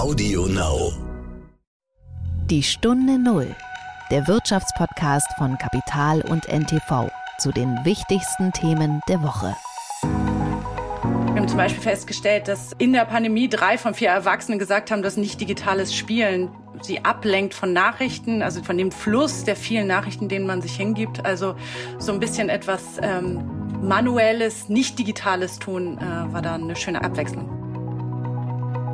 Audio Now. Die Stunde Null, der Wirtschaftspodcast von Kapital und NTV zu den wichtigsten Themen der Woche. Wir haben zum Beispiel festgestellt, dass in der Pandemie drei von vier Erwachsenen gesagt haben, dass nicht digitales Spielen sie ablenkt von Nachrichten, also von dem Fluss der vielen Nachrichten, denen man sich hingibt. Also so ein bisschen etwas ähm, manuelles, nicht digitales tun, äh, war da eine schöne Abwechslung.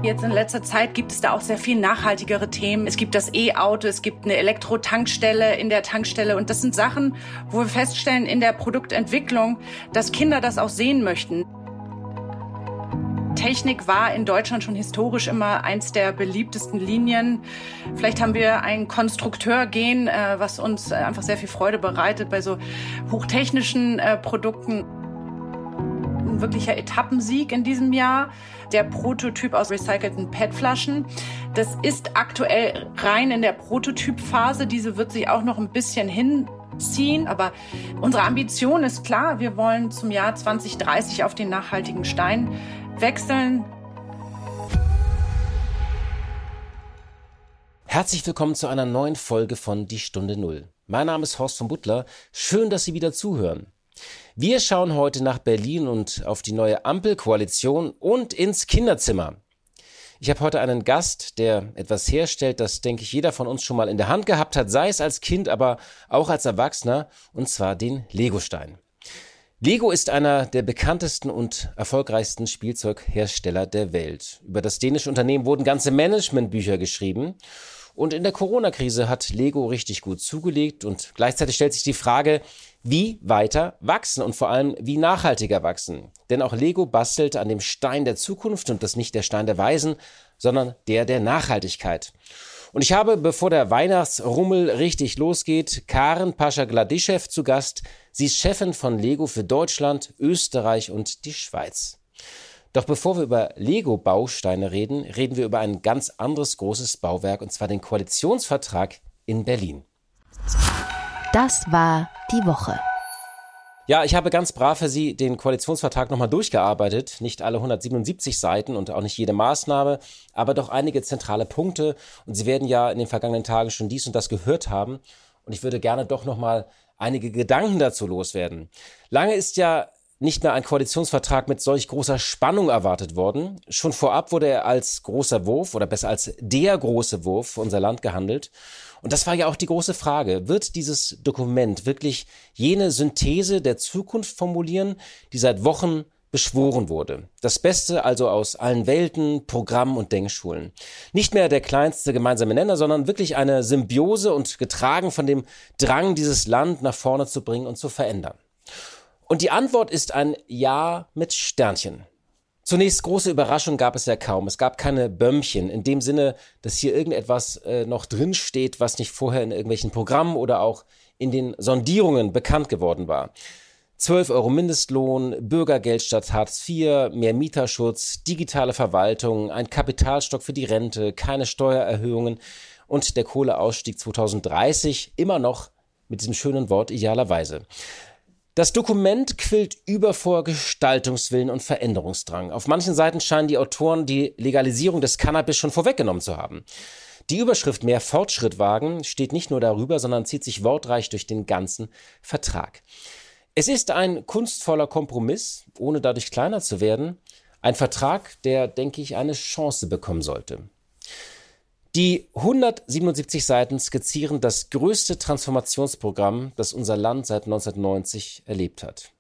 Jetzt in letzter Zeit gibt es da auch sehr viel nachhaltigere Themen. Es gibt das E-Auto, es gibt eine Elektro-Tankstelle in der Tankstelle. Und das sind Sachen, wo wir feststellen in der Produktentwicklung, dass Kinder das auch sehen möchten. Technik war in Deutschland schon historisch immer eins der beliebtesten Linien. Vielleicht haben wir ein Konstrukteurgen, äh, was uns einfach sehr viel Freude bereitet bei so hochtechnischen äh, Produkten. Ein wirklicher Etappensieg in diesem Jahr. Der Prototyp aus recycelten PET-Flaschen. Das ist aktuell rein in der Prototypphase. Diese wird sich auch noch ein bisschen hinziehen. Aber unsere Ambition ist klar. Wir wollen zum Jahr 2030 auf den nachhaltigen Stein wechseln. Herzlich willkommen zu einer neuen Folge von Die Stunde Null. Mein Name ist Horst von Butler. Schön, dass Sie wieder zuhören. Wir schauen heute nach Berlin und auf die neue Ampelkoalition und ins Kinderzimmer. Ich habe heute einen Gast, der etwas herstellt, das, denke ich, jeder von uns schon mal in der Hand gehabt hat, sei es als Kind, aber auch als Erwachsener, und zwar den Legostein. Lego ist einer der bekanntesten und erfolgreichsten Spielzeughersteller der Welt. Über das dänische Unternehmen wurden ganze Managementbücher geschrieben. Und in der Corona-Krise hat Lego richtig gut zugelegt und gleichzeitig stellt sich die Frage, wie weiter wachsen und vor allem wie nachhaltiger wachsen. Denn auch Lego bastelt an dem Stein der Zukunft und das nicht der Stein der Weisen, sondern der der Nachhaltigkeit. Und ich habe, bevor der Weihnachtsrummel richtig losgeht, Karen Pascha-Gladischew zu Gast. Sie ist Chefin von Lego für Deutschland, Österreich und die Schweiz. Doch bevor wir über Lego-Bausteine reden, reden wir über ein ganz anderes großes Bauwerk, und zwar den Koalitionsvertrag in Berlin. Das war die Woche. Ja, ich habe ganz brav für Sie den Koalitionsvertrag nochmal durchgearbeitet. Nicht alle 177 Seiten und auch nicht jede Maßnahme, aber doch einige zentrale Punkte. Und Sie werden ja in den vergangenen Tagen schon dies und das gehört haben. Und ich würde gerne doch nochmal einige Gedanken dazu loswerden. Lange ist ja nicht mehr ein Koalitionsvertrag mit solch großer Spannung erwartet worden. Schon vorab wurde er als großer Wurf oder besser als der große Wurf für unser Land gehandelt. Und das war ja auch die große Frage. Wird dieses Dokument wirklich jene Synthese der Zukunft formulieren, die seit Wochen beschworen wurde. Das Beste also aus allen Welten, Programmen und Denkschulen. Nicht mehr der kleinste gemeinsame Nenner, sondern wirklich eine Symbiose und getragen von dem Drang, dieses Land nach vorne zu bringen und zu verändern. Und die Antwort ist ein Ja mit Sternchen. Zunächst große Überraschung gab es ja kaum. Es gab keine Bömmchen in dem Sinne, dass hier irgendetwas äh, noch drin steht, was nicht vorher in irgendwelchen Programmen oder auch in den Sondierungen bekannt geworden war. 12 Euro Mindestlohn, Bürgergeld statt Hartz IV, mehr Mieterschutz, digitale Verwaltung, ein Kapitalstock für die Rente, keine Steuererhöhungen und der Kohleausstieg 2030 immer noch mit diesem schönen Wort idealerweise. Das Dokument quillt über vor Gestaltungswillen und Veränderungsdrang. Auf manchen Seiten scheinen die Autoren die Legalisierung des Cannabis schon vorweggenommen zu haben. Die Überschrift Mehr Fortschritt wagen steht nicht nur darüber, sondern zieht sich wortreich durch den ganzen Vertrag. Es ist ein kunstvoller Kompromiss, ohne dadurch kleiner zu werden. Ein Vertrag, der, denke ich, eine Chance bekommen sollte. Die 177 Seiten skizzieren das größte Transformationsprogramm, das unser Land seit 1990 erlebt hat.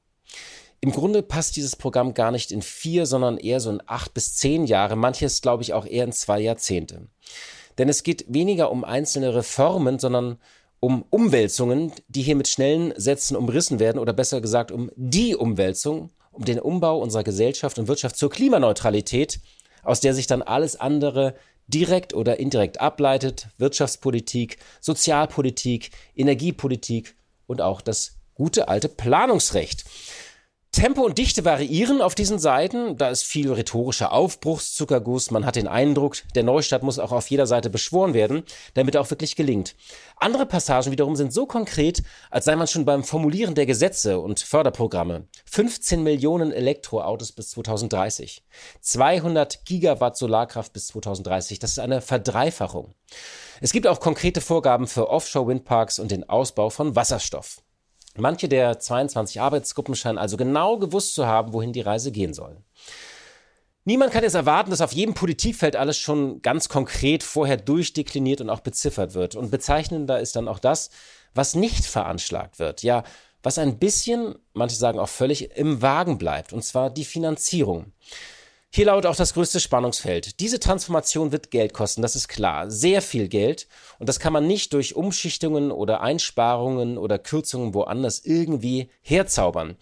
Im Grunde passt dieses Programm gar nicht in vier, sondern eher so in acht bis zehn Jahre, manches glaube ich auch eher in zwei Jahrzehnte. Denn es geht weniger um einzelne Reformen, sondern um Umwälzungen, die hier mit schnellen Sätzen umrissen werden oder besser gesagt um die Umwälzung, um den Umbau unserer Gesellschaft und Wirtschaft zur Klimaneutralität, aus der sich dann alles andere direkt oder indirekt ableitet, Wirtschaftspolitik, Sozialpolitik, Energiepolitik und auch das gute alte Planungsrecht. Tempo und Dichte variieren auf diesen Seiten. Da ist viel rhetorischer Aufbruchszuckerguss. Man hat den Eindruck, der Neustart muss auch auf jeder Seite beschworen werden, damit er auch wirklich gelingt. Andere Passagen wiederum sind so konkret, als sei man schon beim Formulieren der Gesetze und Förderprogramme. 15 Millionen Elektroautos bis 2030. 200 Gigawatt Solarkraft bis 2030. Das ist eine Verdreifachung. Es gibt auch konkrete Vorgaben für Offshore-Windparks und den Ausbau von Wasserstoff. Manche der 22 Arbeitsgruppen scheinen also genau gewusst zu haben, wohin die Reise gehen soll. Niemand kann jetzt erwarten, dass auf jedem Politikfeld alles schon ganz konkret vorher durchdekliniert und auch beziffert wird. Und bezeichnender ist dann auch das, was nicht veranschlagt wird. Ja, was ein bisschen, manche sagen auch völlig, im Wagen bleibt. Und zwar die Finanzierung. Hier lautet auch das größte Spannungsfeld. Diese Transformation wird Geld kosten, das ist klar. Sehr viel Geld. Und das kann man nicht durch Umschichtungen oder Einsparungen oder Kürzungen woanders irgendwie herzaubern.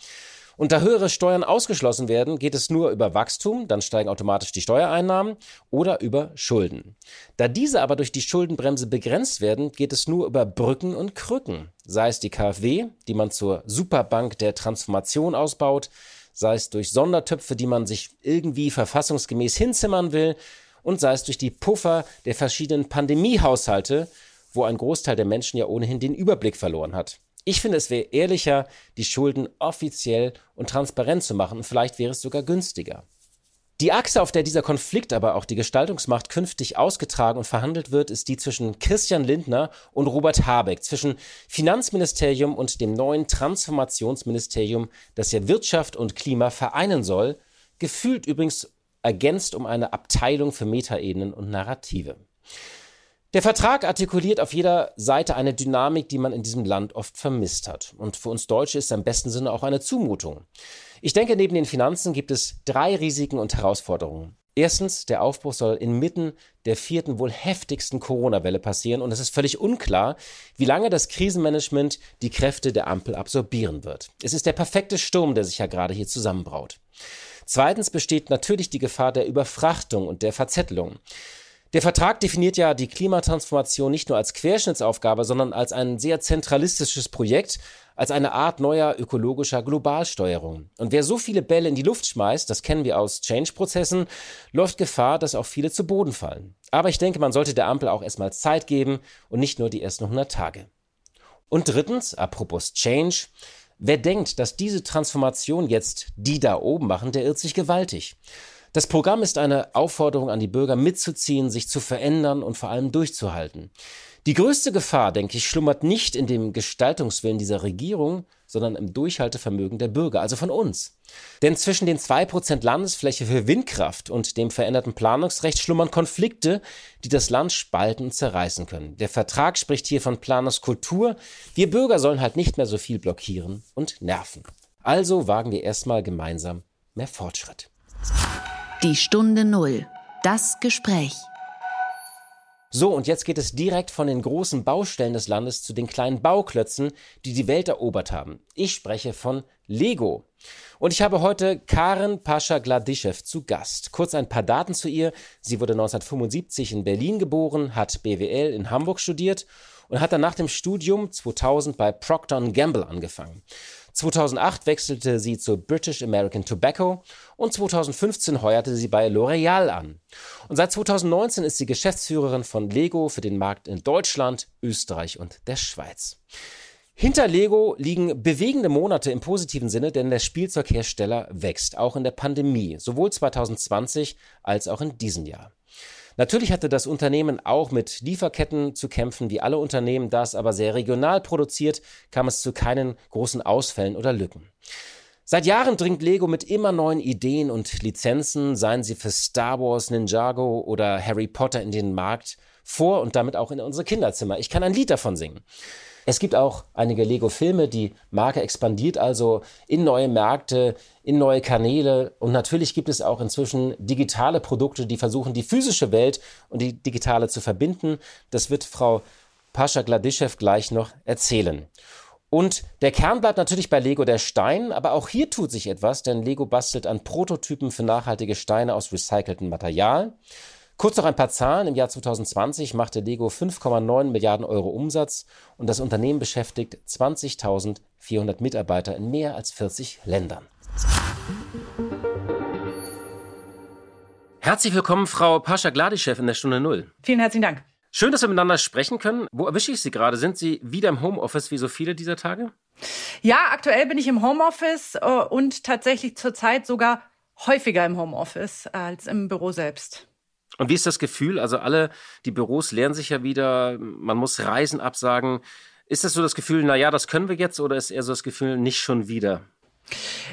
Und da höhere Steuern ausgeschlossen werden, geht es nur über Wachstum, dann steigen automatisch die Steuereinnahmen oder über Schulden. Da diese aber durch die Schuldenbremse begrenzt werden, geht es nur über Brücken und Krücken, sei es die KfW, die man zur Superbank der Transformation ausbaut, sei es durch Sondertöpfe, die man sich irgendwie verfassungsgemäß hinzimmern will, und sei es durch die Puffer der verschiedenen Pandemiehaushalte, wo ein Großteil der Menschen ja ohnehin den Überblick verloren hat. Ich finde, es wäre ehrlicher, die Schulden offiziell und transparent zu machen vielleicht wäre es sogar günstiger. Die Achse, auf der dieser Konflikt, aber auch die Gestaltungsmacht künftig ausgetragen und verhandelt wird, ist die zwischen Christian Lindner und Robert Habeck, zwischen Finanzministerium und dem neuen Transformationsministerium, das ja Wirtschaft und Klima vereinen soll, gefühlt übrigens ergänzt um eine Abteilung für Metaebenen und Narrative. Der Vertrag artikuliert auf jeder Seite eine Dynamik, die man in diesem Land oft vermisst hat. Und für uns Deutsche ist es im besten Sinne auch eine Zumutung. Ich denke, neben den Finanzen gibt es drei Risiken und Herausforderungen. Erstens, der Aufbruch soll inmitten der vierten, wohl heftigsten Corona-Welle passieren und es ist völlig unklar, wie lange das Krisenmanagement die Kräfte der Ampel absorbieren wird. Es ist der perfekte Sturm, der sich ja gerade hier zusammenbraut. Zweitens besteht natürlich die Gefahr der Überfrachtung und der Verzettelung. Der Vertrag definiert ja die Klimatransformation nicht nur als Querschnittsaufgabe, sondern als ein sehr zentralistisches Projekt, als eine Art neuer ökologischer Globalsteuerung. Und wer so viele Bälle in die Luft schmeißt, das kennen wir aus Change-Prozessen, läuft Gefahr, dass auch viele zu Boden fallen. Aber ich denke, man sollte der Ampel auch erstmal Zeit geben und nicht nur die ersten 100 Tage. Und drittens, apropos Change, wer denkt, dass diese Transformation jetzt die da oben machen, der irrt sich gewaltig. Das Programm ist eine Aufforderung an die Bürger mitzuziehen, sich zu verändern und vor allem durchzuhalten. Die größte Gefahr, denke ich, schlummert nicht in dem Gestaltungswillen dieser Regierung, sondern im Durchhaltevermögen der Bürger, also von uns. Denn zwischen den 2% Landesfläche für Windkraft und dem veränderten Planungsrecht schlummern Konflikte, die das Land spalten und zerreißen können. Der Vertrag spricht hier von Planungskultur. Wir Bürger sollen halt nicht mehr so viel blockieren und nerven. Also wagen wir erstmal gemeinsam mehr Fortschritt. Die Stunde Null. Das Gespräch. So, und jetzt geht es direkt von den großen Baustellen des Landes zu den kleinen Bauklötzen, die die Welt erobert haben. Ich spreche von Lego. Und ich habe heute Karen Pascha Gladischew zu Gast. Kurz ein paar Daten zu ihr. Sie wurde 1975 in Berlin geboren, hat BWL in Hamburg studiert und hat dann nach dem Studium 2000 bei Procter Gamble angefangen. 2008 wechselte sie zu British American Tobacco und 2015 heuerte sie bei L'Oreal an. Und seit 2019 ist sie Geschäftsführerin von Lego für den Markt in Deutschland, Österreich und der Schweiz. Hinter Lego liegen bewegende Monate im positiven Sinne, denn der Spielzeughersteller wächst, auch in der Pandemie, sowohl 2020 als auch in diesem Jahr. Natürlich hatte das Unternehmen auch mit Lieferketten zu kämpfen, wie alle Unternehmen, da es aber sehr regional produziert, kam es zu keinen großen Ausfällen oder Lücken. Seit Jahren dringt Lego mit immer neuen Ideen und Lizenzen, seien sie für Star Wars, Ninjago oder Harry Potter in den Markt vor und damit auch in unsere Kinderzimmer. Ich kann ein Lied davon singen. Es gibt auch einige Lego-Filme, die Marke expandiert also in neue Märkte, in neue Kanäle und natürlich gibt es auch inzwischen digitale Produkte, die versuchen, die physische Welt und die digitale zu verbinden. Das wird Frau Pascha Gladischew gleich noch erzählen. Und der Kern bleibt natürlich bei Lego der Stein, aber auch hier tut sich etwas, denn Lego bastelt an Prototypen für nachhaltige Steine aus recyceltem Material. Kurz noch ein paar Zahlen. Im Jahr 2020 machte Lego 5,9 Milliarden Euro Umsatz und das Unternehmen beschäftigt 20.400 Mitarbeiter in mehr als 40 Ländern. Herzlich willkommen, Frau Pascha Gladischew in der Stunde Null. Vielen herzlichen Dank. Schön, dass wir miteinander sprechen können. Wo erwische ich Sie gerade? Sind Sie wieder im Homeoffice wie so viele dieser Tage? Ja, aktuell bin ich im Homeoffice äh, und tatsächlich zurzeit sogar häufiger im Homeoffice äh, als im Büro selbst. Und wie ist das Gefühl? Also alle, die Büros leeren sich ja wieder, man muss Reisen absagen. Ist das so das Gefühl, na ja, das können wir jetzt oder ist eher so das Gefühl, nicht schon wieder?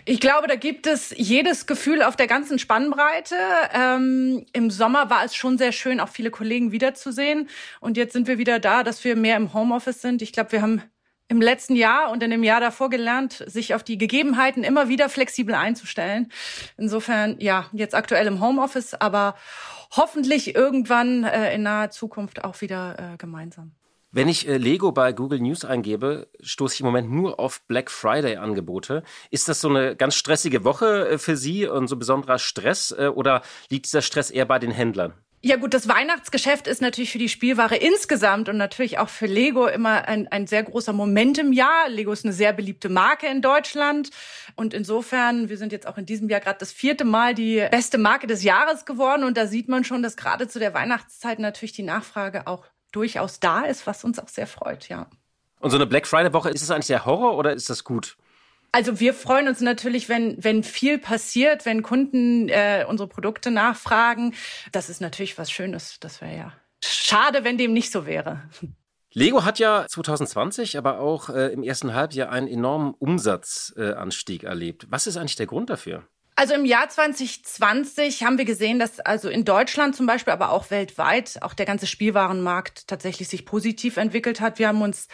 Ich glaube, da gibt es jedes Gefühl auf der ganzen Spannbreite. Ähm, Im Sommer war es schon sehr schön, auch viele Kollegen wiederzusehen. Und jetzt sind wir wieder da, dass wir mehr im Homeoffice sind. Ich glaube, wir haben im letzten Jahr und in dem Jahr davor gelernt, sich auf die Gegebenheiten immer wieder flexibel einzustellen. Insofern, ja, jetzt aktuell im Homeoffice, aber hoffentlich irgendwann äh, in naher Zukunft auch wieder äh, gemeinsam. Wenn ich äh, Lego bei Google News eingebe, stoße ich im Moment nur auf Black Friday Angebote. Ist das so eine ganz stressige Woche äh, für Sie und so besonderer Stress äh, oder liegt dieser Stress eher bei den Händlern? Ja gut, das Weihnachtsgeschäft ist natürlich für die Spielware insgesamt und natürlich auch für Lego immer ein, ein sehr großer Moment im Jahr. Lego ist eine sehr beliebte Marke in Deutschland und insofern, wir sind jetzt auch in diesem Jahr gerade das vierte Mal die beste Marke des Jahres geworden und da sieht man schon, dass gerade zu der Weihnachtszeit natürlich die Nachfrage auch durchaus da ist, was uns auch sehr freut, ja. Und so eine Black Friday-Woche, ist es eigentlich der Horror oder ist das gut? Also wir freuen uns natürlich, wenn, wenn viel passiert, wenn Kunden äh, unsere Produkte nachfragen. Das ist natürlich was Schönes. Das wäre ja schade, wenn dem nicht so wäre. Lego hat ja 2020, aber auch äh, im ersten Halbjahr einen enormen Umsatzanstieg äh, erlebt. Was ist eigentlich der Grund dafür? Also im Jahr 2020 haben wir gesehen, dass also in Deutschland zum Beispiel, aber auch weltweit, auch der ganze Spielwarenmarkt tatsächlich sich positiv entwickelt hat. Wir haben uns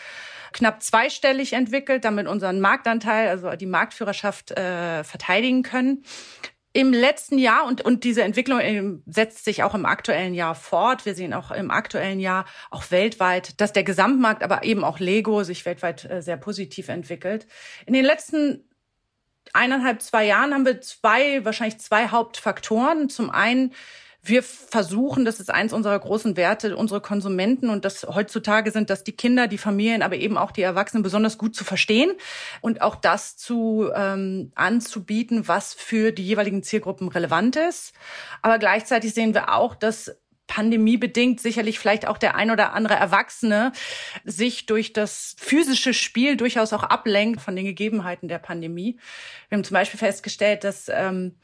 knapp zweistellig entwickelt, damit unseren Marktanteil, also die Marktführerschaft äh, verteidigen können. Im letzten Jahr und, und diese Entwicklung ähm, setzt sich auch im aktuellen Jahr fort. Wir sehen auch im aktuellen Jahr auch weltweit, dass der Gesamtmarkt, aber eben auch Lego sich weltweit äh, sehr positiv entwickelt. In den letzten eineinhalb, zwei Jahren haben wir zwei, wahrscheinlich zwei Hauptfaktoren. Zum einen, wir versuchen, das ist eins unserer großen Werte, unsere Konsumenten und das heutzutage sind das die Kinder, die Familien, aber eben auch die Erwachsenen besonders gut zu verstehen und auch das zu ähm, anzubieten, was für die jeweiligen Zielgruppen relevant ist. Aber gleichzeitig sehen wir auch, dass pandemiebedingt sicherlich vielleicht auch der ein oder andere Erwachsene sich durch das physische Spiel durchaus auch ablenkt von den Gegebenheiten der Pandemie. Wir haben zum Beispiel festgestellt, dass ähm,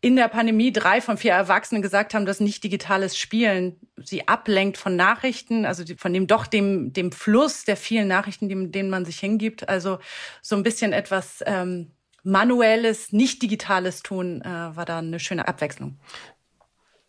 in der Pandemie drei von vier Erwachsenen gesagt haben, dass nicht digitales Spielen sie ablenkt von Nachrichten, also von dem doch dem dem Fluss der vielen Nachrichten, dem, denen man sich hingibt. Also so ein bisschen etwas ähm, manuelles, nicht digitales tun, äh, war da eine schöne Abwechslung.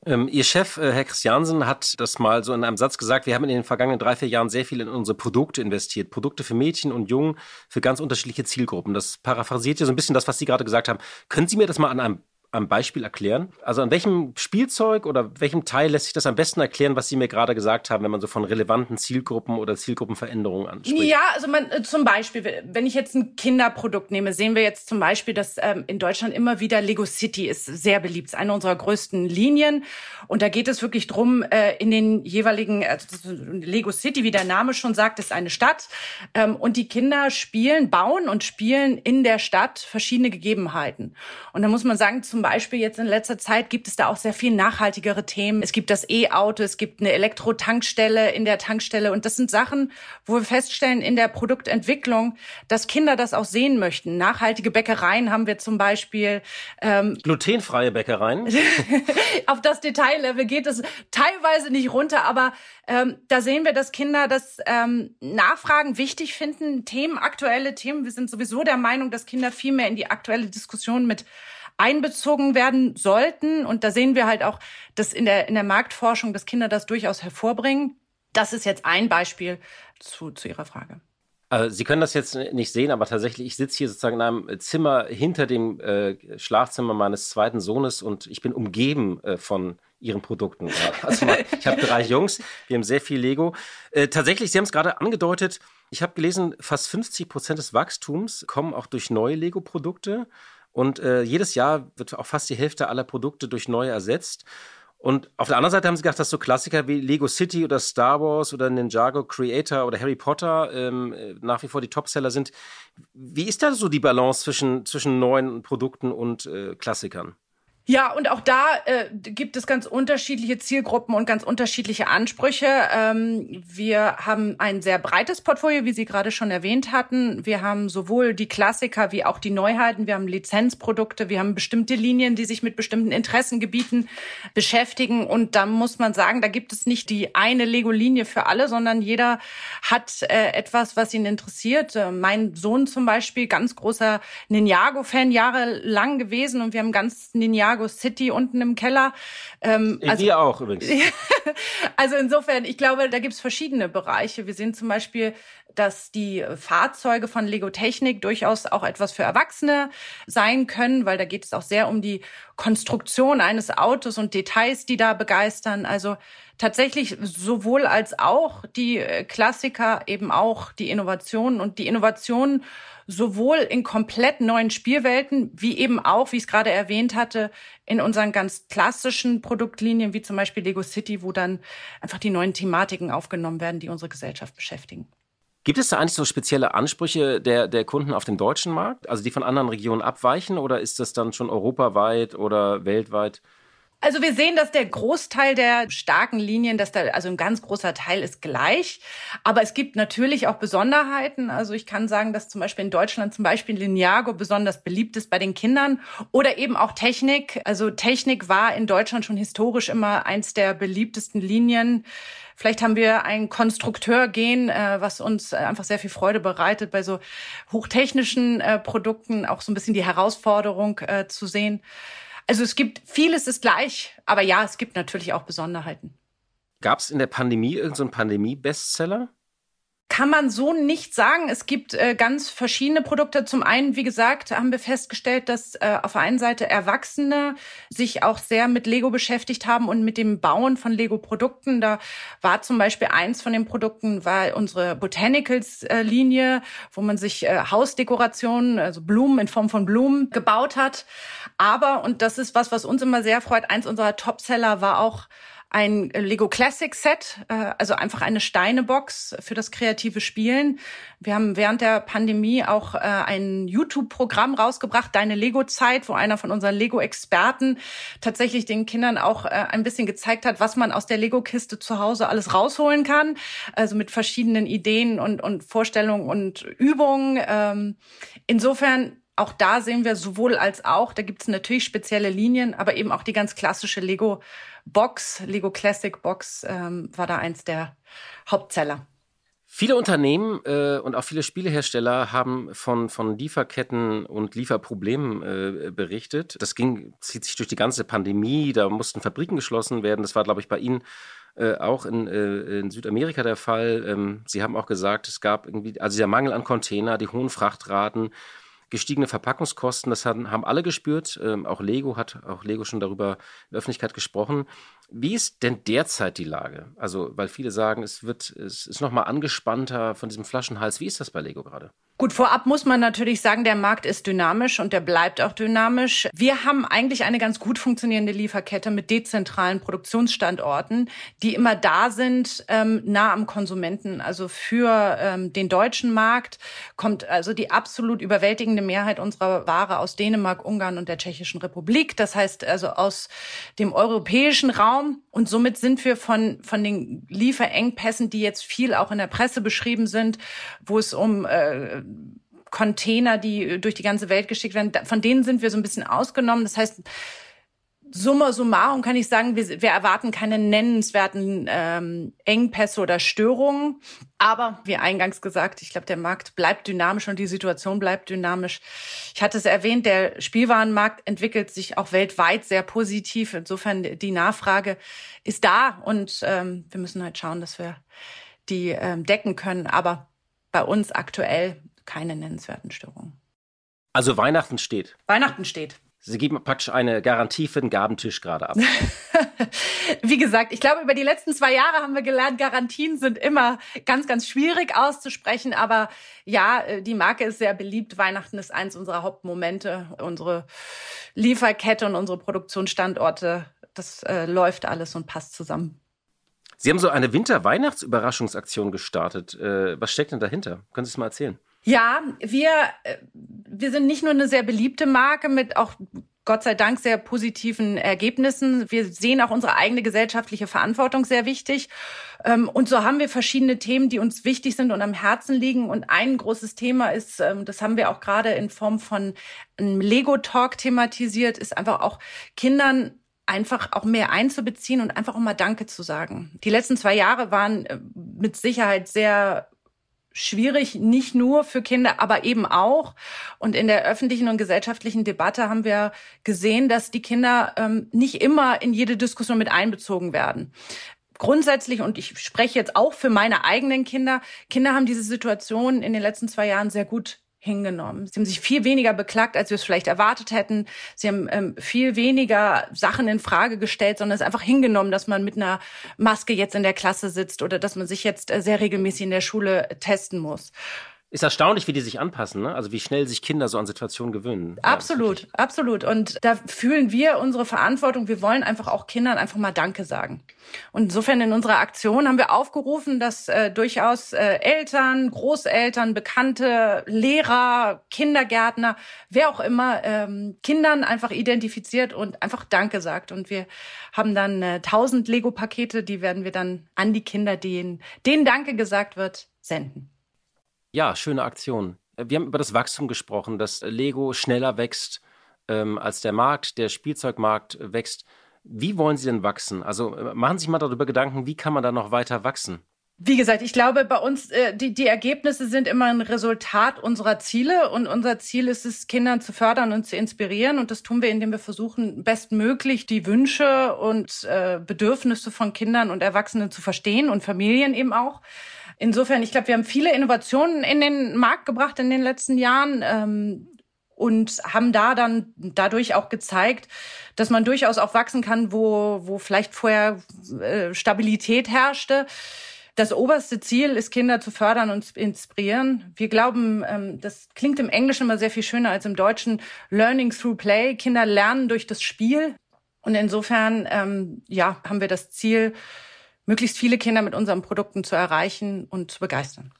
Ähm, Ihr Chef, äh, Herr Christiansen, hat das mal so in einem Satz gesagt, wir haben in den vergangenen drei, vier Jahren sehr viel in unsere Produkte investiert. Produkte für Mädchen und Jungen, für ganz unterschiedliche Zielgruppen. Das paraphrasiert ja so ein bisschen das, was Sie gerade gesagt haben. Können Sie mir das mal an einem am Beispiel erklären? Also an welchem Spielzeug oder welchem Teil lässt sich das am besten erklären, was Sie mir gerade gesagt haben, wenn man so von relevanten Zielgruppen oder Zielgruppenveränderungen anspricht? Ja, also man, äh, zum Beispiel, wenn ich jetzt ein Kinderprodukt nehme, sehen wir jetzt zum Beispiel, dass ähm, in Deutschland immer wieder Lego City ist sehr beliebt, ist eine unserer größten Linien. Und da geht es wirklich drum, äh, in den jeweiligen, also Lego City, wie der Name schon sagt, ist eine Stadt. Ähm, und die Kinder spielen, bauen und spielen in der Stadt verschiedene Gegebenheiten. Und da muss man sagen, zum zum Beispiel jetzt in letzter Zeit gibt es da auch sehr viel nachhaltigere Themen. Es gibt das E-Auto, es gibt eine Elektro-Tankstelle in der Tankstelle. Und das sind Sachen, wo wir feststellen in der Produktentwicklung, dass Kinder das auch sehen möchten. Nachhaltige Bäckereien haben wir zum Beispiel. Ähm, Glutenfreie Bäckereien? auf das Detaillevel geht es teilweise nicht runter, aber ähm, da sehen wir, dass Kinder das ähm, Nachfragen wichtig finden, Themen, aktuelle Themen. Wir sind sowieso der Meinung, dass Kinder viel mehr in die aktuelle Diskussion mit einbezogen werden sollten. Und da sehen wir halt auch, dass in der, in der Marktforschung, dass Kinder das durchaus hervorbringen. Das ist jetzt ein Beispiel zu, zu Ihrer Frage. Also Sie können das jetzt nicht sehen, aber tatsächlich, ich sitze hier sozusagen in einem Zimmer hinter dem äh, Schlafzimmer meines zweiten Sohnes und ich bin umgeben äh, von ihren Produkten. Also mal, ich habe drei Jungs, wir haben sehr viel Lego. Äh, tatsächlich, Sie haben es gerade angedeutet, ich habe gelesen, fast 50 Prozent des Wachstums kommen auch durch neue Lego-Produkte. Und äh, jedes Jahr wird auch fast die Hälfte aller Produkte durch neue ersetzt. Und auf der anderen Seite haben sie gedacht, dass so Klassiker wie Lego City oder Star Wars oder Ninjago Creator oder Harry Potter ähm, äh, nach wie vor die Topseller sind. Wie ist da so die Balance zwischen, zwischen neuen Produkten und äh, Klassikern? Ja, und auch da äh, gibt es ganz unterschiedliche Zielgruppen und ganz unterschiedliche Ansprüche. Ähm, wir haben ein sehr breites Portfolio, wie Sie gerade schon erwähnt hatten. Wir haben sowohl die Klassiker wie auch die Neuheiten. Wir haben Lizenzprodukte. Wir haben bestimmte Linien, die sich mit bestimmten Interessengebieten beschäftigen. Und da muss man sagen, da gibt es nicht die eine Lego-Linie für alle, sondern jeder hat äh, etwas, was ihn interessiert. Äh, mein Sohn zum Beispiel, ganz großer Ninjago-Fan jahrelang gewesen und wir haben ganz Ninjago Chicago City unten im Keller. Ähm, also, Wir auch übrigens. also insofern, ich glaube, da gibt es verschiedene Bereiche. Wir sehen zum Beispiel, dass die Fahrzeuge von Lego Technik durchaus auch etwas für Erwachsene sein können, weil da geht es auch sehr um die Konstruktion eines Autos und Details, die da begeistern. Also tatsächlich sowohl als auch die äh, Klassiker, eben auch die Innovationen und die Innovationen sowohl in komplett neuen Spielwelten, wie eben auch, wie ich es gerade erwähnt hatte, in unseren ganz klassischen Produktlinien, wie zum Beispiel Lego City, wo dann einfach die neuen Thematiken aufgenommen werden, die unsere Gesellschaft beschäftigen. Gibt es da eigentlich so spezielle Ansprüche der, der Kunden auf dem deutschen Markt, also die von anderen Regionen abweichen, oder ist das dann schon europaweit oder weltweit? Also wir sehen, dass der Großteil der starken Linien, dass da also ein ganz großer Teil ist gleich. Aber es gibt natürlich auch Besonderheiten. Also ich kann sagen, dass zum Beispiel in Deutschland zum Beispiel Lineago besonders beliebt ist bei den Kindern oder eben auch Technik. Also Technik war in Deutschland schon historisch immer eins der beliebtesten Linien. Vielleicht haben wir ein Konstrukteur-Gen, äh, was uns einfach sehr viel Freude bereitet, bei so hochtechnischen äh, Produkten auch so ein bisschen die Herausforderung äh, zu sehen. Also es gibt vieles ist gleich, aber ja, es gibt natürlich auch Besonderheiten. Gab es in der Pandemie irgendeinen so Pandemie-Bestseller? kann man so nicht sagen. Es gibt äh, ganz verschiedene Produkte. Zum einen, wie gesagt, haben wir festgestellt, dass äh, auf der einen Seite Erwachsene sich auch sehr mit Lego beschäftigt haben und mit dem Bauen von Lego-Produkten. Da war zum Beispiel eins von den Produkten war unsere Botanicals-Linie, äh, wo man sich äh, Hausdekorationen, also Blumen in Form von Blumen gebaut hat. Aber, und das ist was, was uns immer sehr freut, eins unserer Topseller war auch ein Lego Classic Set, äh, also einfach eine Steinebox für das kreative Spielen. Wir haben während der Pandemie auch äh, ein YouTube-Programm rausgebracht, Deine Lego-Zeit, wo einer von unseren Lego-Experten tatsächlich den Kindern auch äh, ein bisschen gezeigt hat, was man aus der Lego-Kiste zu Hause alles rausholen kann. Also mit verschiedenen Ideen und, und Vorstellungen und Übungen. Ähm, insofern auch da sehen wir sowohl als auch, da gibt es natürlich spezielle Linien, aber eben auch die ganz klassische Lego Box, Lego Classic Box, ähm, war da eins der Hauptseller. Viele Unternehmen äh, und auch viele Spielehersteller haben von, von Lieferketten und Lieferproblemen äh, berichtet. Das ging, zieht sich durch die ganze Pandemie, da mussten Fabriken geschlossen werden. Das war, glaube ich, bei Ihnen äh, auch in, äh, in, Südamerika der Fall. Ähm, Sie haben auch gesagt, es gab irgendwie, also der Mangel an Container, die hohen Frachtraten, gestiegene Verpackungskosten, das haben, haben alle gespürt. Ähm, auch Lego hat auch Lego schon darüber in der Öffentlichkeit gesprochen. Wie ist denn derzeit die Lage? Also, weil viele sagen, es wird, es ist noch mal angespannter von diesem Flaschenhals. Wie ist das bei Lego gerade? Gut, vorab muss man natürlich sagen, der Markt ist dynamisch und der bleibt auch dynamisch. Wir haben eigentlich eine ganz gut funktionierende Lieferkette mit dezentralen Produktionsstandorten, die immer da sind, ähm, nah am Konsumenten. Also für ähm, den deutschen Markt kommt also die absolut überwältigende Mehrheit unserer Ware aus Dänemark, Ungarn und der Tschechischen Republik. Das heißt also aus dem europäischen Raum. Und somit sind wir von, von den Lieferengpässen, die jetzt viel auch in der Presse beschrieben sind, wo es um äh, Container, die durch die ganze Welt geschickt werden, von denen sind wir so ein bisschen ausgenommen. Das heißt, summa summarum kann ich sagen, wir, wir erwarten keine nennenswerten ähm, Engpässe oder Störungen. Aber wie eingangs gesagt, ich glaube, der Markt bleibt dynamisch und die Situation bleibt dynamisch. Ich hatte es erwähnt, der Spielwarenmarkt entwickelt sich auch weltweit sehr positiv. Insofern die Nachfrage ist da und ähm, wir müssen halt schauen, dass wir die ähm, decken können. Aber bei uns aktuell keine nennenswerten Störungen. Also Weihnachten steht. Weihnachten steht. Sie geben praktisch eine Garantie für den Gabentisch gerade ab. Wie gesagt, ich glaube, über die letzten zwei Jahre haben wir gelernt, Garantien sind immer ganz, ganz schwierig auszusprechen. Aber ja, äh, die Marke ist sehr beliebt. Weihnachten ist eins unserer Hauptmomente. Unsere Lieferkette und unsere Produktionsstandorte, das äh, läuft alles und passt zusammen. Sie haben so eine Winter-Weihnachtsüberraschungsaktion gestartet. Äh, was steckt denn dahinter? Können Sie es mal erzählen? Ja, wir, äh, wir sind nicht nur eine sehr beliebte Marke mit auch Gott sei Dank sehr positiven Ergebnissen. Wir sehen auch unsere eigene gesellschaftliche Verantwortung sehr wichtig. Ähm, und so haben wir verschiedene Themen, die uns wichtig sind und am Herzen liegen. Und ein großes Thema ist, ähm, das haben wir auch gerade in Form von einem Lego-Talk thematisiert, ist einfach auch Kindern einfach auch mehr einzubeziehen und einfach auch mal Danke zu sagen. Die letzten zwei Jahre waren äh, mit Sicherheit sehr schwierig, nicht nur für Kinder, aber eben auch. Und in der öffentlichen und gesellschaftlichen Debatte haben wir gesehen, dass die Kinder ähm, nicht immer in jede Diskussion mit einbezogen werden grundsätzlich, und ich spreche jetzt auch für meine eigenen Kinder, Kinder haben diese Situation in den letzten zwei Jahren sehr gut hingenommen. Sie haben sich viel weniger beklagt, als wir es vielleicht erwartet hätten. Sie haben ähm, viel weniger Sachen in Frage gestellt, sondern es einfach hingenommen, dass man mit einer Maske jetzt in der Klasse sitzt oder dass man sich jetzt äh, sehr regelmäßig in der Schule testen muss. Ist erstaunlich, wie die sich anpassen, ne? also wie schnell sich Kinder so an Situationen gewöhnen. Absolut, ja, absolut. Und da fühlen wir unsere Verantwortung. Wir wollen einfach auch Kindern einfach mal Danke sagen. Und insofern in unserer Aktion haben wir aufgerufen, dass äh, durchaus äh, Eltern, Großeltern, Bekannte, Lehrer, Kindergärtner, wer auch immer, ähm, Kindern einfach identifiziert und einfach Danke sagt. Und wir haben dann äh, 1000 Lego-Pakete, die werden wir dann an die Kinder, denen, denen Danke gesagt wird, senden. Ja, schöne Aktion. Äh, wir haben über das Wachstum gesprochen, dass Lego schneller wächst ähm, als der Markt, der Spielzeugmarkt wächst. Wie wollen Sie denn wachsen? Also äh, machen Sie sich mal darüber Gedanken, wie kann man da noch weiter wachsen? Wie gesagt, ich glaube, bei uns, äh, die, die Ergebnisse sind immer ein Resultat unserer Ziele und unser Ziel ist es, Kindern zu fördern und zu inspirieren und das tun wir, indem wir versuchen, bestmöglich die Wünsche und äh, Bedürfnisse von Kindern und Erwachsenen zu verstehen und Familien eben auch. Insofern, ich glaube, wir haben viele Innovationen in den Markt gebracht in den letzten Jahren. Ähm, und haben da dann dadurch auch gezeigt, dass man durchaus auch wachsen kann, wo, wo vielleicht vorher äh, Stabilität herrschte. Das oberste Ziel ist, Kinder zu fördern und zu inspirieren. Wir glauben, ähm, das klingt im Englischen immer sehr viel schöner als im Deutschen, Learning through Play. Kinder lernen durch das Spiel. Und insofern, ähm, ja, haben wir das Ziel, möglichst viele Kinder mit unseren Produkten zu erreichen und zu begeistern.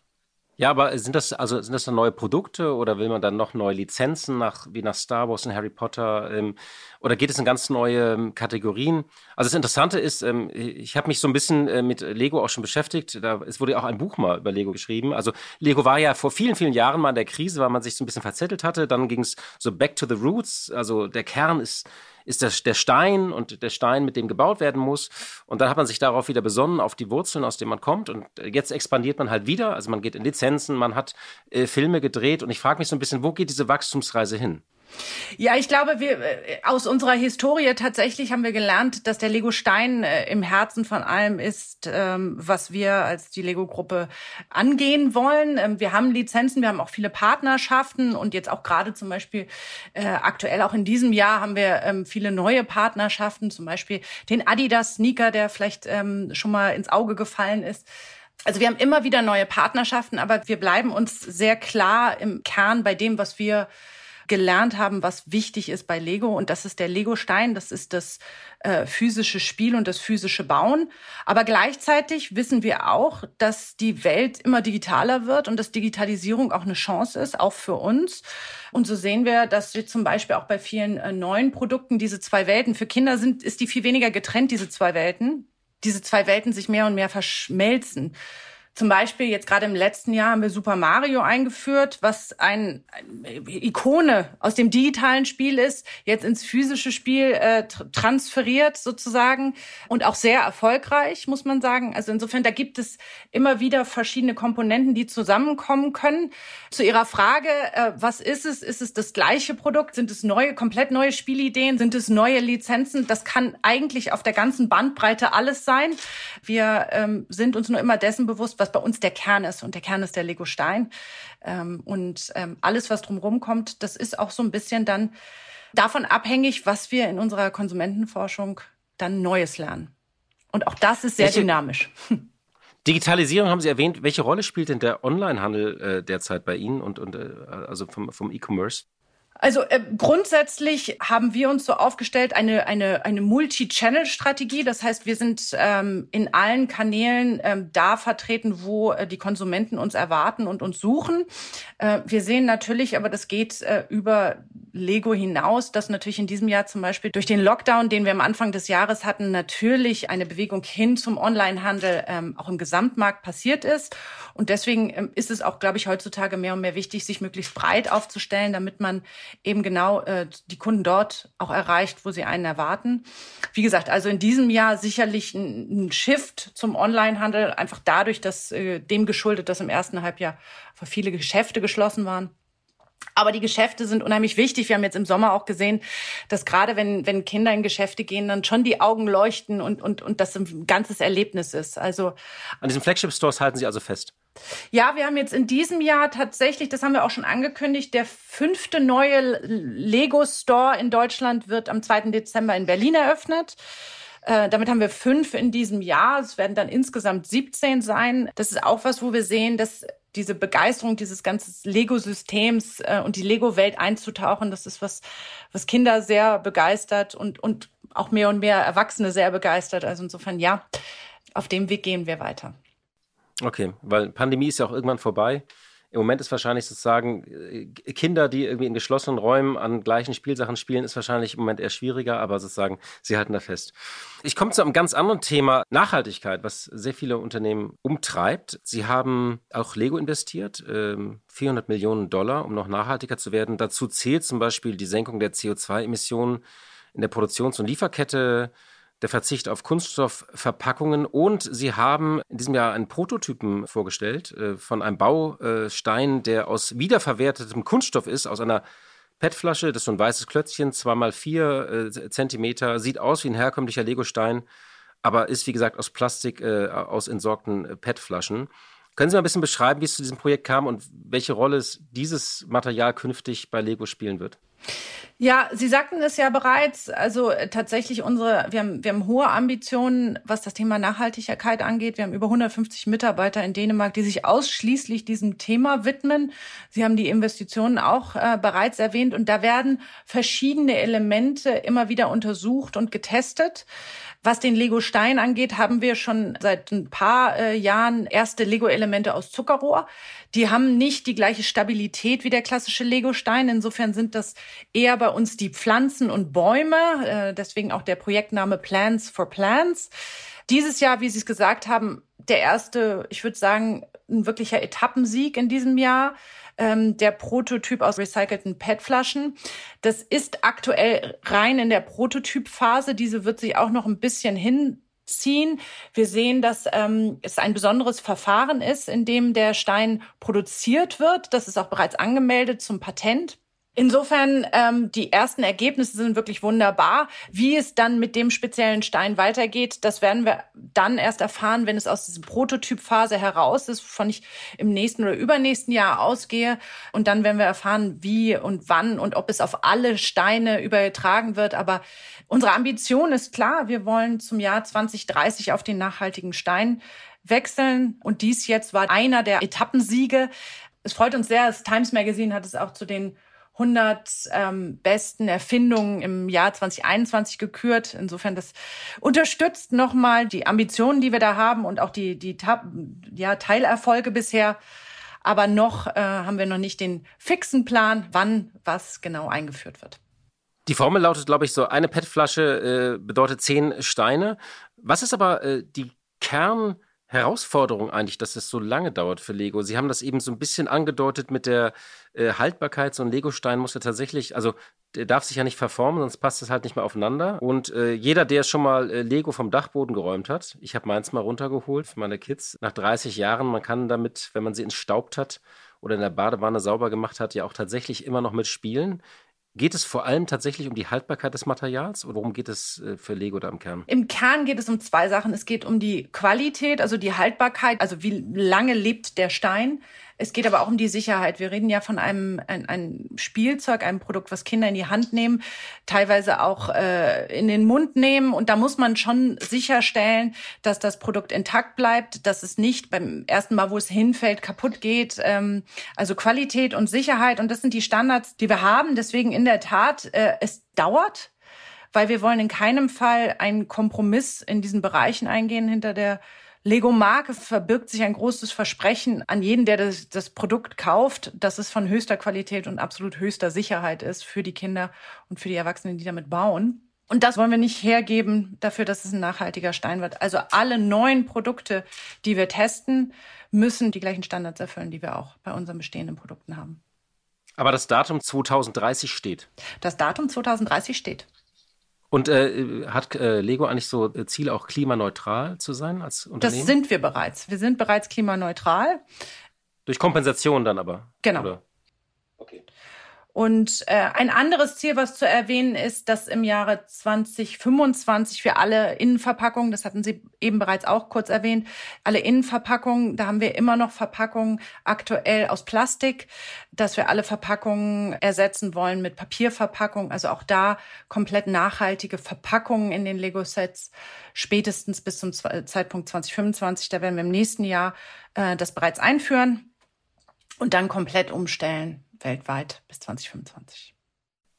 Ja, aber sind das also sind das dann neue Produkte oder will man dann noch neue Lizenzen nach wie nach Star Wars und Harry Potter ähm, oder geht es in ganz neue ähm, Kategorien? Also das Interessante ist, ähm, ich habe mich so ein bisschen äh, mit Lego auch schon beschäftigt. Da es wurde auch ein Buch mal über Lego geschrieben. Also Lego war ja vor vielen vielen Jahren mal in der Krise, weil man sich so ein bisschen verzettelt hatte. Dann ging es so back to the roots. Also der Kern ist ist das der Stein und der Stein, mit dem gebaut werden muss. Und dann hat man sich darauf wieder besonnen, auf die Wurzeln, aus denen man kommt. Und jetzt expandiert man halt wieder. Also man geht in Lizenzen, man hat äh, Filme gedreht. Und ich frage mich so ein bisschen, wo geht diese Wachstumsreise hin? Ja, ich glaube, wir äh, aus unserer Historie tatsächlich haben wir gelernt, dass der Lego Stein äh, im Herzen von allem ist, ähm, was wir als die Lego Gruppe angehen wollen. Ähm, wir haben Lizenzen, wir haben auch viele Partnerschaften und jetzt auch gerade zum Beispiel äh, aktuell auch in diesem Jahr haben wir ähm, viele neue Partnerschaften, zum Beispiel den Adidas Sneaker, der vielleicht schon mal ins Auge gefallen ist. Also wir haben immer wieder neue Partnerschaften, aber wir bleiben uns sehr klar im Kern bei dem, was wir gelernt haben, was wichtig ist bei Lego. Und das ist der Lego-Stein, das ist das äh, physische Spiel und das physische Bauen. Aber gleichzeitig wissen wir auch, dass die Welt immer digitaler wird und dass Digitalisierung auch eine Chance ist, auch für uns. Und so sehen wir, dass wir zum Beispiel auch bei vielen äh, neuen Produkten diese zwei Welten, für Kinder sind, ist die viel weniger getrennt, diese zwei Welten, diese zwei Welten sich mehr und mehr verschmelzen. Zum Beispiel jetzt gerade im letzten Jahr haben wir Super Mario eingeführt, was ein, eine Ikone aus dem digitalen Spiel ist, jetzt ins physische Spiel äh, transferiert sozusagen und auch sehr erfolgreich, muss man sagen. Also insofern, da gibt es immer wieder verschiedene Komponenten, die zusammenkommen können. Zu Ihrer Frage, äh, was ist es? Ist es das gleiche Produkt? Sind es neue, komplett neue Spielideen? Sind es neue Lizenzen? Das kann eigentlich auf der ganzen Bandbreite alles sein. Wir ähm, sind uns nur immer dessen bewusst, was bei uns der Kern ist. Und der Kern ist der Lego Stein. Ähm, und ähm, alles, was drumherum kommt, das ist auch so ein bisschen dann davon abhängig, was wir in unserer Konsumentenforschung dann Neues lernen. Und auch das ist sehr Welche dynamisch. Digitalisierung haben Sie erwähnt. Welche Rolle spielt denn der Onlinehandel äh, derzeit bei Ihnen und, und äh, also vom, vom E-Commerce? Also äh, grundsätzlich haben wir uns so aufgestellt, eine, eine, eine Multi-Channel-Strategie. Das heißt, wir sind ähm, in allen Kanälen ähm, da vertreten, wo äh, die Konsumenten uns erwarten und uns suchen. Äh, wir sehen natürlich, aber das geht äh, über Lego hinaus, dass natürlich in diesem Jahr zum Beispiel durch den Lockdown, den wir am Anfang des Jahres hatten, natürlich eine Bewegung hin zum Onlinehandel ähm, auch im Gesamtmarkt passiert ist. Und deswegen ähm, ist es auch, glaube ich, heutzutage mehr und mehr wichtig, sich möglichst breit aufzustellen, damit man eben genau äh, die Kunden dort auch erreicht, wo sie einen erwarten. Wie gesagt, also in diesem Jahr sicherlich ein, ein Shift zum Onlinehandel, einfach dadurch, dass äh, dem geschuldet, dass im ersten Halbjahr viele Geschäfte geschlossen waren. Aber die Geschäfte sind unheimlich wichtig. Wir haben jetzt im Sommer auch gesehen, dass gerade wenn, wenn Kinder in Geschäfte gehen, dann schon die Augen leuchten und, und, und das ein ganzes Erlebnis ist. Also An diesen Flagship-Stores halten Sie also fest? Ja, wir haben jetzt in diesem Jahr tatsächlich, das haben wir auch schon angekündigt, der fünfte neue Lego Store in Deutschland wird am 2. Dezember in Berlin eröffnet. Äh, damit haben wir fünf in diesem Jahr. Es werden dann insgesamt 17 sein. Das ist auch was, wo wir sehen, dass diese Begeisterung dieses ganzen Lego-Systems äh, und die Lego-Welt einzutauchen, das ist was, was Kinder sehr begeistert und, und auch mehr und mehr Erwachsene sehr begeistert. Also insofern, ja, auf dem Weg gehen wir weiter. Okay, weil Pandemie ist ja auch irgendwann vorbei. Im Moment ist wahrscheinlich sozusagen äh, Kinder, die irgendwie in geschlossenen Räumen an gleichen Spielsachen spielen, ist wahrscheinlich im Moment eher schwieriger, aber sozusagen, sie halten da fest. Ich komme zu einem ganz anderen Thema, Nachhaltigkeit, was sehr viele Unternehmen umtreibt. Sie haben auch Lego investiert, 400 ähm, Millionen Dollar, um noch nachhaltiger zu werden. Dazu zählt zum Beispiel die Senkung der CO2-Emissionen in der Produktions- und Lieferkette, der Verzicht auf Kunststoffverpackungen und sie haben in diesem Jahr einen Prototypen vorgestellt äh, von einem Baustein, der aus wiederverwertetem Kunststoff ist, aus einer PET-Flasche. Das ist so ein weißes Klötzchen, zwei mal vier äh, Zentimeter, sieht aus wie ein herkömmlicher Legostein, aber ist wie gesagt aus Plastik, äh, aus entsorgten äh, PET-Flaschen. Können Sie mal ein bisschen beschreiben, wie es zu diesem Projekt kam und welche Rolle es dieses Material künftig bei Lego spielen wird? Ja, Sie sagten es ja bereits. Also äh, tatsächlich unsere, wir haben, wir haben hohe Ambitionen, was das Thema Nachhaltigkeit angeht. Wir haben über 150 Mitarbeiter in Dänemark, die sich ausschließlich diesem Thema widmen. Sie haben die Investitionen auch äh, bereits erwähnt und da werden verschiedene Elemente immer wieder untersucht und getestet. Was den Lego-Stein angeht, haben wir schon seit ein paar äh, Jahren erste Lego-Elemente aus Zuckerrohr. Die haben nicht die gleiche Stabilität wie der klassische Lego-Stein. Insofern sind das eher bei uns die Pflanzen und Bäume. Äh, deswegen auch der Projektname Plants for Plants. Dieses Jahr, wie Sie es gesagt haben, der erste, ich würde sagen, ein wirklicher Etappensieg in diesem Jahr ähm, der Prototyp aus recycelten PET-Flaschen. Das ist aktuell rein in der Prototypphase. Diese wird sich auch noch ein bisschen hinziehen. Wir sehen, dass ähm, es ein besonderes Verfahren ist, in dem der Stein produziert wird. Das ist auch bereits angemeldet zum Patent. Insofern, ähm, die ersten Ergebnisse sind wirklich wunderbar. Wie es dann mit dem speziellen Stein weitergeht, das werden wir dann erst erfahren, wenn es aus dieser Prototypphase heraus ist, wovon ich im nächsten oder übernächsten Jahr ausgehe. Und dann werden wir erfahren, wie und wann und ob es auf alle Steine übertragen wird. Aber unsere Ambition ist klar. Wir wollen zum Jahr 2030 auf den nachhaltigen Stein wechseln. Und dies jetzt war einer der Etappensiege. Es freut uns sehr. Das Times Magazine hat es auch zu den 100 ähm, besten Erfindungen im Jahr 2021 gekürt. Insofern das unterstützt nochmal die Ambitionen, die wir da haben und auch die, die ja, Teilerfolge bisher. Aber noch äh, haben wir noch nicht den fixen Plan, wann was genau eingeführt wird. Die Formel lautet, glaube ich, so eine PET-Flasche äh, bedeutet zehn Steine. Was ist aber äh, die Kern- Herausforderung eigentlich, dass es so lange dauert für Lego. Sie haben das eben so ein bisschen angedeutet mit der äh, Haltbarkeit. So ein Lego-Stein muss ja tatsächlich, also der darf sich ja nicht verformen, sonst passt es halt nicht mehr aufeinander. Und äh, jeder, der schon mal äh, Lego vom Dachboden geräumt hat, ich habe meins mal runtergeholt für meine Kids, nach 30 Jahren, man kann damit, wenn man sie entstaubt hat oder in der Badewanne sauber gemacht hat, ja auch tatsächlich immer noch mitspielen. Geht es vor allem tatsächlich um die Haltbarkeit des Materials oder worum geht es äh, für Lego da im Kern? Im Kern geht es um zwei Sachen. Es geht um die Qualität, also die Haltbarkeit, also wie lange lebt der Stein. Es geht aber auch um die Sicherheit. Wir reden ja von einem ein, ein Spielzeug, einem Produkt, was Kinder in die Hand nehmen, teilweise auch äh, in den Mund nehmen. Und da muss man schon sicherstellen, dass das Produkt intakt bleibt, dass es nicht beim ersten Mal, wo es hinfällt, kaputt geht. Ähm, also Qualität und Sicherheit. Und das sind die Standards, die wir haben. Deswegen in der Tat, äh, es dauert weil wir wollen in keinem Fall einen Kompromiss in diesen Bereichen eingehen hinter der Lego-Marke verbirgt sich ein großes Versprechen an jeden, der das, das, Produkt kauft, dass es von höchster Qualität und absolut höchster Sicherheit ist für die Kinder und für die Erwachsenen, die damit bauen. Und das wollen wir nicht hergeben dafür, dass es ein nachhaltiger Stein wird. Also alle neuen Produkte, die wir testen, müssen die gleichen Standards erfüllen, die wir auch bei unseren bestehenden Produkten haben. Aber das Datum 2030 steht. Das Datum 2030 steht. Und äh, hat äh, Lego eigentlich so äh, Ziel, auch klimaneutral zu sein als Unternehmen? Das sind wir bereits. Wir sind bereits klimaneutral. Durch Kompensation dann aber? Genau. Oder? Okay. Und äh, ein anderes Ziel, was zu erwähnen ist, dass im Jahre 2025 für alle Innenverpackungen, das hatten Sie eben bereits auch kurz erwähnt, alle Innenverpackungen, da haben wir immer noch Verpackungen aktuell aus Plastik, dass wir alle Verpackungen ersetzen wollen mit Papierverpackungen, also auch da komplett nachhaltige Verpackungen in den Lego-Sets, spätestens bis zum Zeitpunkt 2025. Da werden wir im nächsten Jahr äh, das bereits einführen und dann komplett umstellen weltweit bis 2025.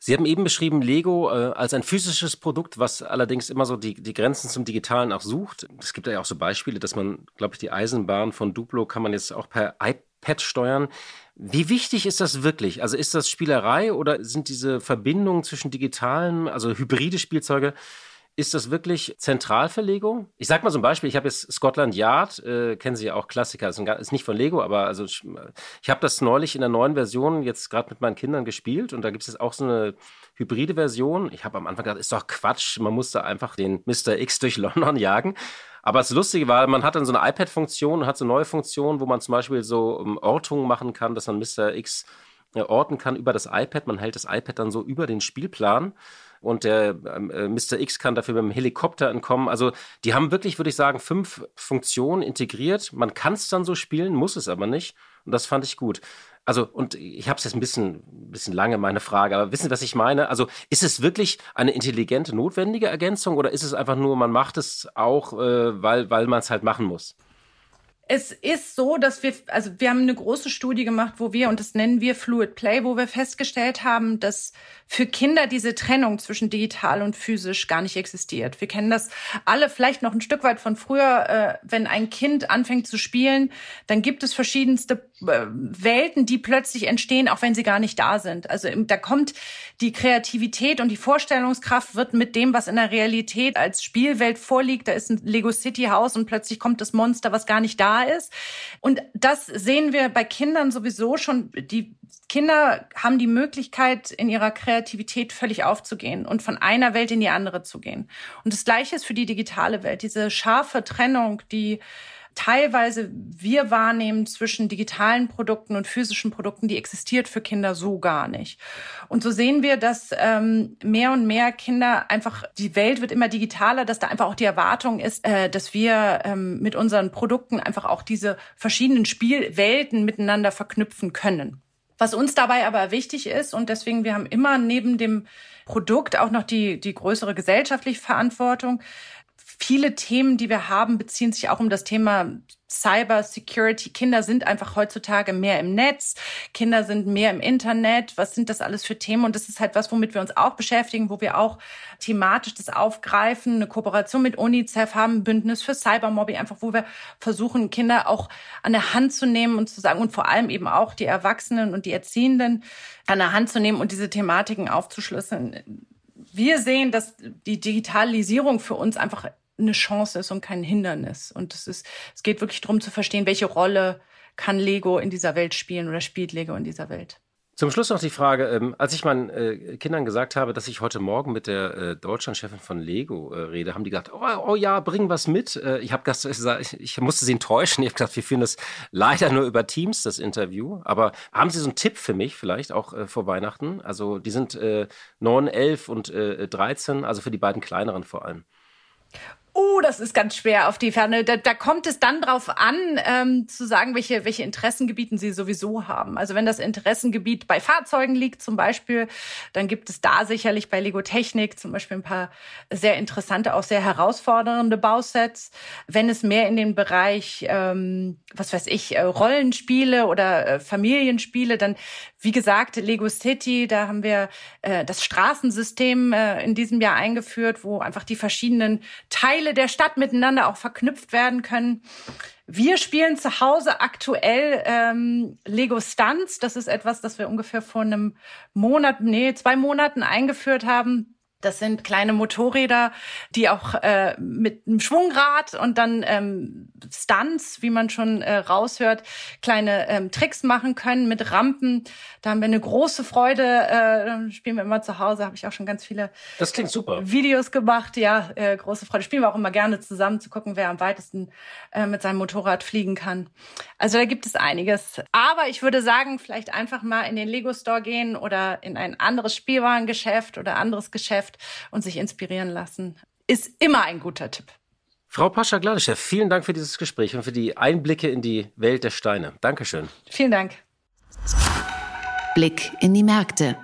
Sie haben eben beschrieben Lego äh, als ein physisches Produkt, was allerdings immer so die, die Grenzen zum Digitalen auch sucht. Es gibt ja auch so Beispiele, dass man, glaube ich, die Eisenbahn von Duplo kann man jetzt auch per iPad steuern. Wie wichtig ist das wirklich? Also ist das Spielerei oder sind diese Verbindungen zwischen digitalen, also hybride Spielzeuge ist das wirklich zentral für Lego? Ich sag mal so ein Beispiel, ich habe jetzt Scotland Yard, äh, kennen Sie ja auch Klassiker, ist, ein, ist nicht von Lego, aber also ich, ich habe das neulich in der neuen Version jetzt gerade mit meinen Kindern gespielt und da gibt es jetzt auch so eine hybride Version. Ich habe am Anfang gedacht, ist doch Quatsch, man muss da einfach den Mr. X durch London jagen. Aber das Lustige war, man hat dann so eine iPad-Funktion und hat so neue Funktionen, wo man zum Beispiel so um, Ortungen machen kann, dass man Mr. X äh, orten kann über das iPad. Man hält das iPad dann so über den Spielplan und der ähm, äh, Mr. X kann dafür dem Helikopter entkommen. Also die haben wirklich, würde ich sagen, fünf Funktionen integriert. Man kann es dann so spielen, muss es aber nicht. Und das fand ich gut. Also, und ich habe es jetzt ein bisschen, bisschen lange, meine Frage, aber wissen Sie, was ich meine? Also, ist es wirklich eine intelligente, notwendige Ergänzung oder ist es einfach nur, man macht es auch, äh, weil, weil man es halt machen muss? Es ist so, dass wir, also wir haben eine große Studie gemacht, wo wir, und das nennen wir Fluid Play, wo wir festgestellt haben, dass für Kinder diese Trennung zwischen digital und physisch gar nicht existiert. Wir kennen das alle vielleicht noch ein Stück weit von früher, äh, wenn ein Kind anfängt zu spielen, dann gibt es verschiedenste äh, Welten, die plötzlich entstehen, auch wenn sie gar nicht da sind. Also da kommt die Kreativität und die Vorstellungskraft wird mit dem, was in der Realität als Spielwelt vorliegt, da ist ein Lego City Haus und plötzlich kommt das Monster, was gar nicht da ist. Und das sehen wir bei Kindern sowieso schon. Die Kinder haben die Möglichkeit, in ihrer Kreativität völlig aufzugehen und von einer Welt in die andere zu gehen. Und das Gleiche ist für die digitale Welt. Diese scharfe Trennung, die teilweise wir wahrnehmen zwischen digitalen Produkten und physischen Produkten, die existiert für Kinder so gar nicht. Und so sehen wir, dass ähm, mehr und mehr Kinder einfach, die Welt wird immer digitaler, dass da einfach auch die Erwartung ist, äh, dass wir ähm, mit unseren Produkten einfach auch diese verschiedenen Spielwelten miteinander verknüpfen können. Was uns dabei aber wichtig ist, und deswegen, wir haben immer neben dem Produkt auch noch die, die größere gesellschaftliche Verantwortung, viele Themen, die wir haben, beziehen sich auch um das Thema Cyber Security. Kinder sind einfach heutzutage mehr im Netz. Kinder sind mehr im Internet. Was sind das alles für Themen? Und das ist halt was, womit wir uns auch beschäftigen, wo wir auch thematisch das aufgreifen, eine Kooperation mit UNICEF haben, Bündnis für Cybermobbing, einfach wo wir versuchen, Kinder auch an der Hand zu nehmen und zu sagen und vor allem eben auch die Erwachsenen und die Erziehenden an der Hand zu nehmen und diese Thematiken aufzuschlüsseln. Wir sehen, dass die Digitalisierung für uns einfach eine Chance ist und kein Hindernis. Und es ist, es geht wirklich darum zu verstehen, welche Rolle kann Lego in dieser Welt spielen oder spielt Lego in dieser Welt. Zum Schluss noch die Frage, ähm, als ich meinen äh, Kindern gesagt habe, dass ich heute Morgen mit der äh, Deutschlandchefin von Lego äh, rede, haben die gesagt, oh, oh, ja, bring was mit. Ich habe gesagt, ich, musste sie enttäuschen. Ich habe gesagt, wir führen das leider nur über Teams, das Interview. Aber haben Sie so einen Tipp für mich vielleicht auch vor Weihnachten? Also die sind äh, 9, 11 und äh, 13, also für die beiden kleineren vor allem. Oh, das ist ganz schwer auf die Ferne. Da, da kommt es dann drauf an, ähm, zu sagen, welche, welche Interessengebieten sie sowieso haben. Also wenn das Interessengebiet bei Fahrzeugen liegt zum Beispiel, dann gibt es da sicherlich bei Lego Technik zum Beispiel ein paar sehr interessante, auch sehr herausfordernde Bausets. Wenn es mehr in den Bereich, ähm, was weiß ich, äh, Rollenspiele oder äh, Familienspiele, dann wie gesagt, Lego City, da haben wir äh, das Straßensystem äh, in diesem Jahr eingeführt, wo einfach die verschiedenen Teile der Stadt miteinander auch verknüpft werden können. Wir spielen zu Hause aktuell ähm, Lego Stunts. Das ist etwas, das wir ungefähr vor einem Monat, nee, zwei Monaten eingeführt haben das sind kleine Motorräder, die auch äh, mit einem Schwungrad und dann ähm, Stunts, wie man schon äh, raushört, kleine ähm, Tricks machen können mit Rampen. Da haben wir eine große Freude. Äh, spielen wir immer zu Hause. Habe ich auch schon ganz viele das klingt super. Videos gemacht. Ja, äh, große Freude. Spielen wir auch immer gerne zusammen, zu gucken, wer am weitesten äh, mit seinem Motorrad fliegen kann. Also da gibt es einiges. Aber ich würde sagen, vielleicht einfach mal in den Lego Store gehen oder in ein anderes Spielwarengeschäft oder anderes Geschäft Geschäft und sich inspirieren lassen, ist immer ein guter Tipp. Frau Pascha Gladeschew, vielen Dank für dieses Gespräch und für die Einblicke in die Welt der Steine. Dankeschön. Vielen Dank. Blick in die Märkte.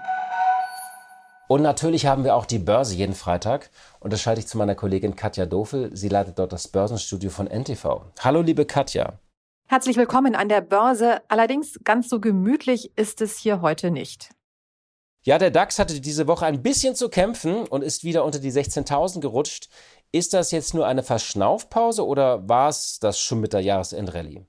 Und natürlich haben wir auch die Börse jeden Freitag. Und das schalte ich zu meiner Kollegin Katja Dofel. Sie leitet dort das Börsenstudio von NTV. Hallo, liebe Katja. Herzlich willkommen an der Börse. Allerdings ganz so gemütlich ist es hier heute nicht. Ja, der DAX hatte diese Woche ein bisschen zu kämpfen und ist wieder unter die 16.000 gerutscht. Ist das jetzt nur eine Verschnaufpause oder war es das schon mit der Jahresendrallye?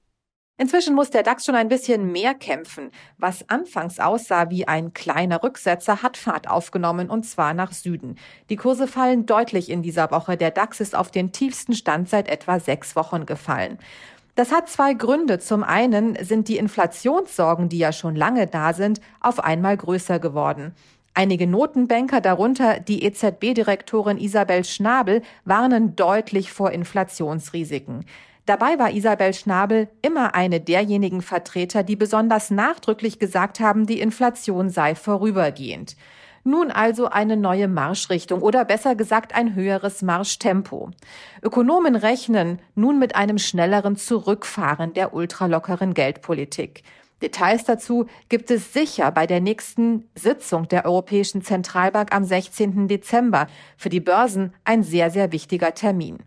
Inzwischen muss der DAX schon ein bisschen mehr kämpfen. Was anfangs aussah wie ein kleiner Rücksetzer, hat Fahrt aufgenommen und zwar nach Süden. Die Kurse fallen deutlich in dieser Woche. Der DAX ist auf den tiefsten Stand seit etwa sechs Wochen gefallen. Das hat zwei Gründe. Zum einen sind die Inflationssorgen, die ja schon lange da sind, auf einmal größer geworden. Einige Notenbanker, darunter die EZB-Direktorin Isabel Schnabel, warnen deutlich vor Inflationsrisiken. Dabei war Isabel Schnabel immer eine derjenigen Vertreter, die besonders nachdrücklich gesagt haben, die Inflation sei vorübergehend. Nun also eine neue Marschrichtung oder besser gesagt ein höheres Marschtempo. Ökonomen rechnen nun mit einem schnelleren Zurückfahren der ultralockeren Geldpolitik. Details dazu gibt es sicher bei der nächsten Sitzung der Europäischen Zentralbank am 16. Dezember. Für die Börsen ein sehr, sehr wichtiger Termin.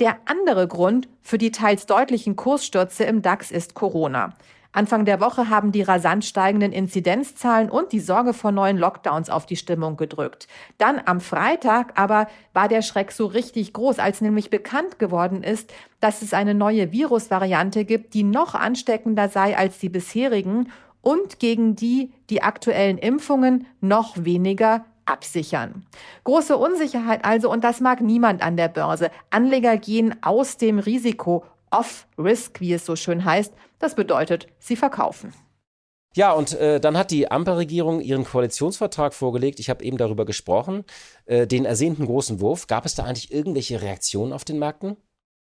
Der andere Grund für die teils deutlichen Kursstürze im DAX ist Corona. Anfang der Woche haben die rasant steigenden Inzidenzzahlen und die Sorge vor neuen Lockdowns auf die Stimmung gedrückt. Dann am Freitag aber war der Schreck so richtig groß, als nämlich bekannt geworden ist, dass es eine neue Virusvariante gibt, die noch ansteckender sei als die bisherigen und gegen die die aktuellen Impfungen noch weniger absichern. Große Unsicherheit also und das mag niemand an der Börse. Anleger gehen aus dem Risiko Off-Risk, wie es so schön heißt. Das bedeutet, sie verkaufen. Ja, und äh, dann hat die Ampelregierung ihren Koalitionsvertrag vorgelegt. Ich habe eben darüber gesprochen, äh, den ersehnten großen Wurf. Gab es da eigentlich irgendwelche Reaktionen auf den Märkten?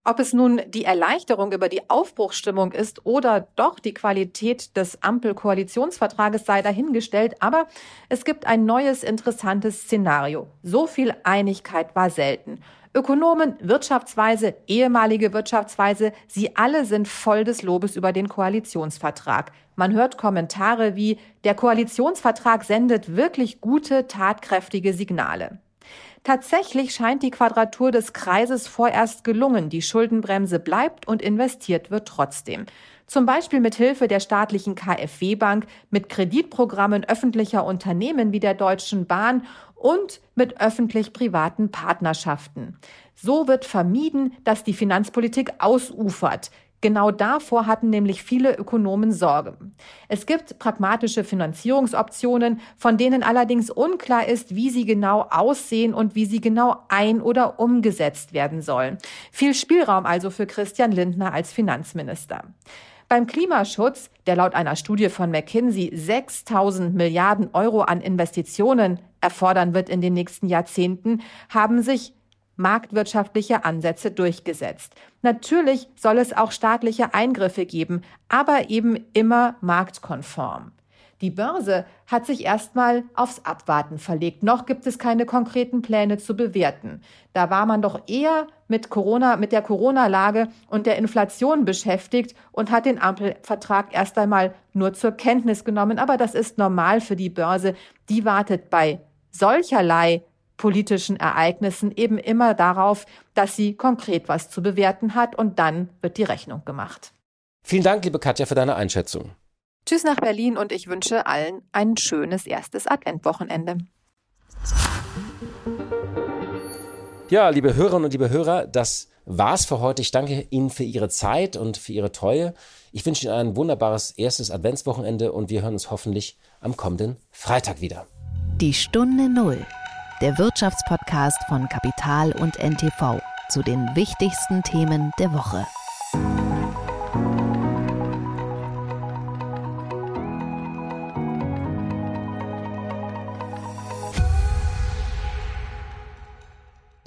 Ob es nun die Erleichterung über die Aufbruchsstimmung ist oder doch die Qualität des Ampelkoalitionsvertrages sei dahingestellt, aber es gibt ein neues interessantes Szenario. So viel Einigkeit war selten. Ökonomen, Wirtschaftsweise, ehemalige Wirtschaftsweise, sie alle sind voll des Lobes über den Koalitionsvertrag. Man hört Kommentare wie, der Koalitionsvertrag sendet wirklich gute, tatkräftige Signale. Tatsächlich scheint die Quadratur des Kreises vorerst gelungen. Die Schuldenbremse bleibt und investiert wird trotzdem. Zum Beispiel mit Hilfe der staatlichen KfW-Bank, mit Kreditprogrammen öffentlicher Unternehmen wie der Deutschen Bahn und mit öffentlich-privaten Partnerschaften. So wird vermieden, dass die Finanzpolitik ausufert. Genau davor hatten nämlich viele Ökonomen Sorge. Es gibt pragmatische Finanzierungsoptionen, von denen allerdings unklar ist, wie sie genau aussehen und wie sie genau ein- oder umgesetzt werden sollen. Viel Spielraum also für Christian Lindner als Finanzminister. Beim Klimaschutz, der laut einer Studie von McKinsey 6000 Milliarden Euro an Investitionen erfordern wird in den nächsten Jahrzehnten, haben sich marktwirtschaftliche Ansätze durchgesetzt. Natürlich soll es auch staatliche Eingriffe geben, aber eben immer marktkonform. Die Börse hat sich erstmal aufs Abwarten verlegt. Noch gibt es keine konkreten Pläne zu bewerten. Da war man doch eher mit Corona, mit der Corona-Lage und der Inflation beschäftigt und hat den Ampelvertrag erst einmal nur zur Kenntnis genommen. Aber das ist normal für die Börse. Die wartet bei solcherlei politischen Ereignissen eben immer darauf, dass sie konkret was zu bewerten hat und dann wird die Rechnung gemacht. Vielen Dank, liebe Katja, für deine Einschätzung. Tschüss nach Berlin und ich wünsche allen ein schönes erstes Adventwochenende. Ja, liebe Hörerinnen und liebe Hörer, das war's für heute. Ich danke Ihnen für Ihre Zeit und für Ihre Treue. Ich wünsche Ihnen ein wunderbares erstes Adventswochenende und wir hören uns hoffentlich am kommenden Freitag wieder. Die Stunde Null, der Wirtschaftspodcast von Kapital und NTV zu den wichtigsten Themen der Woche.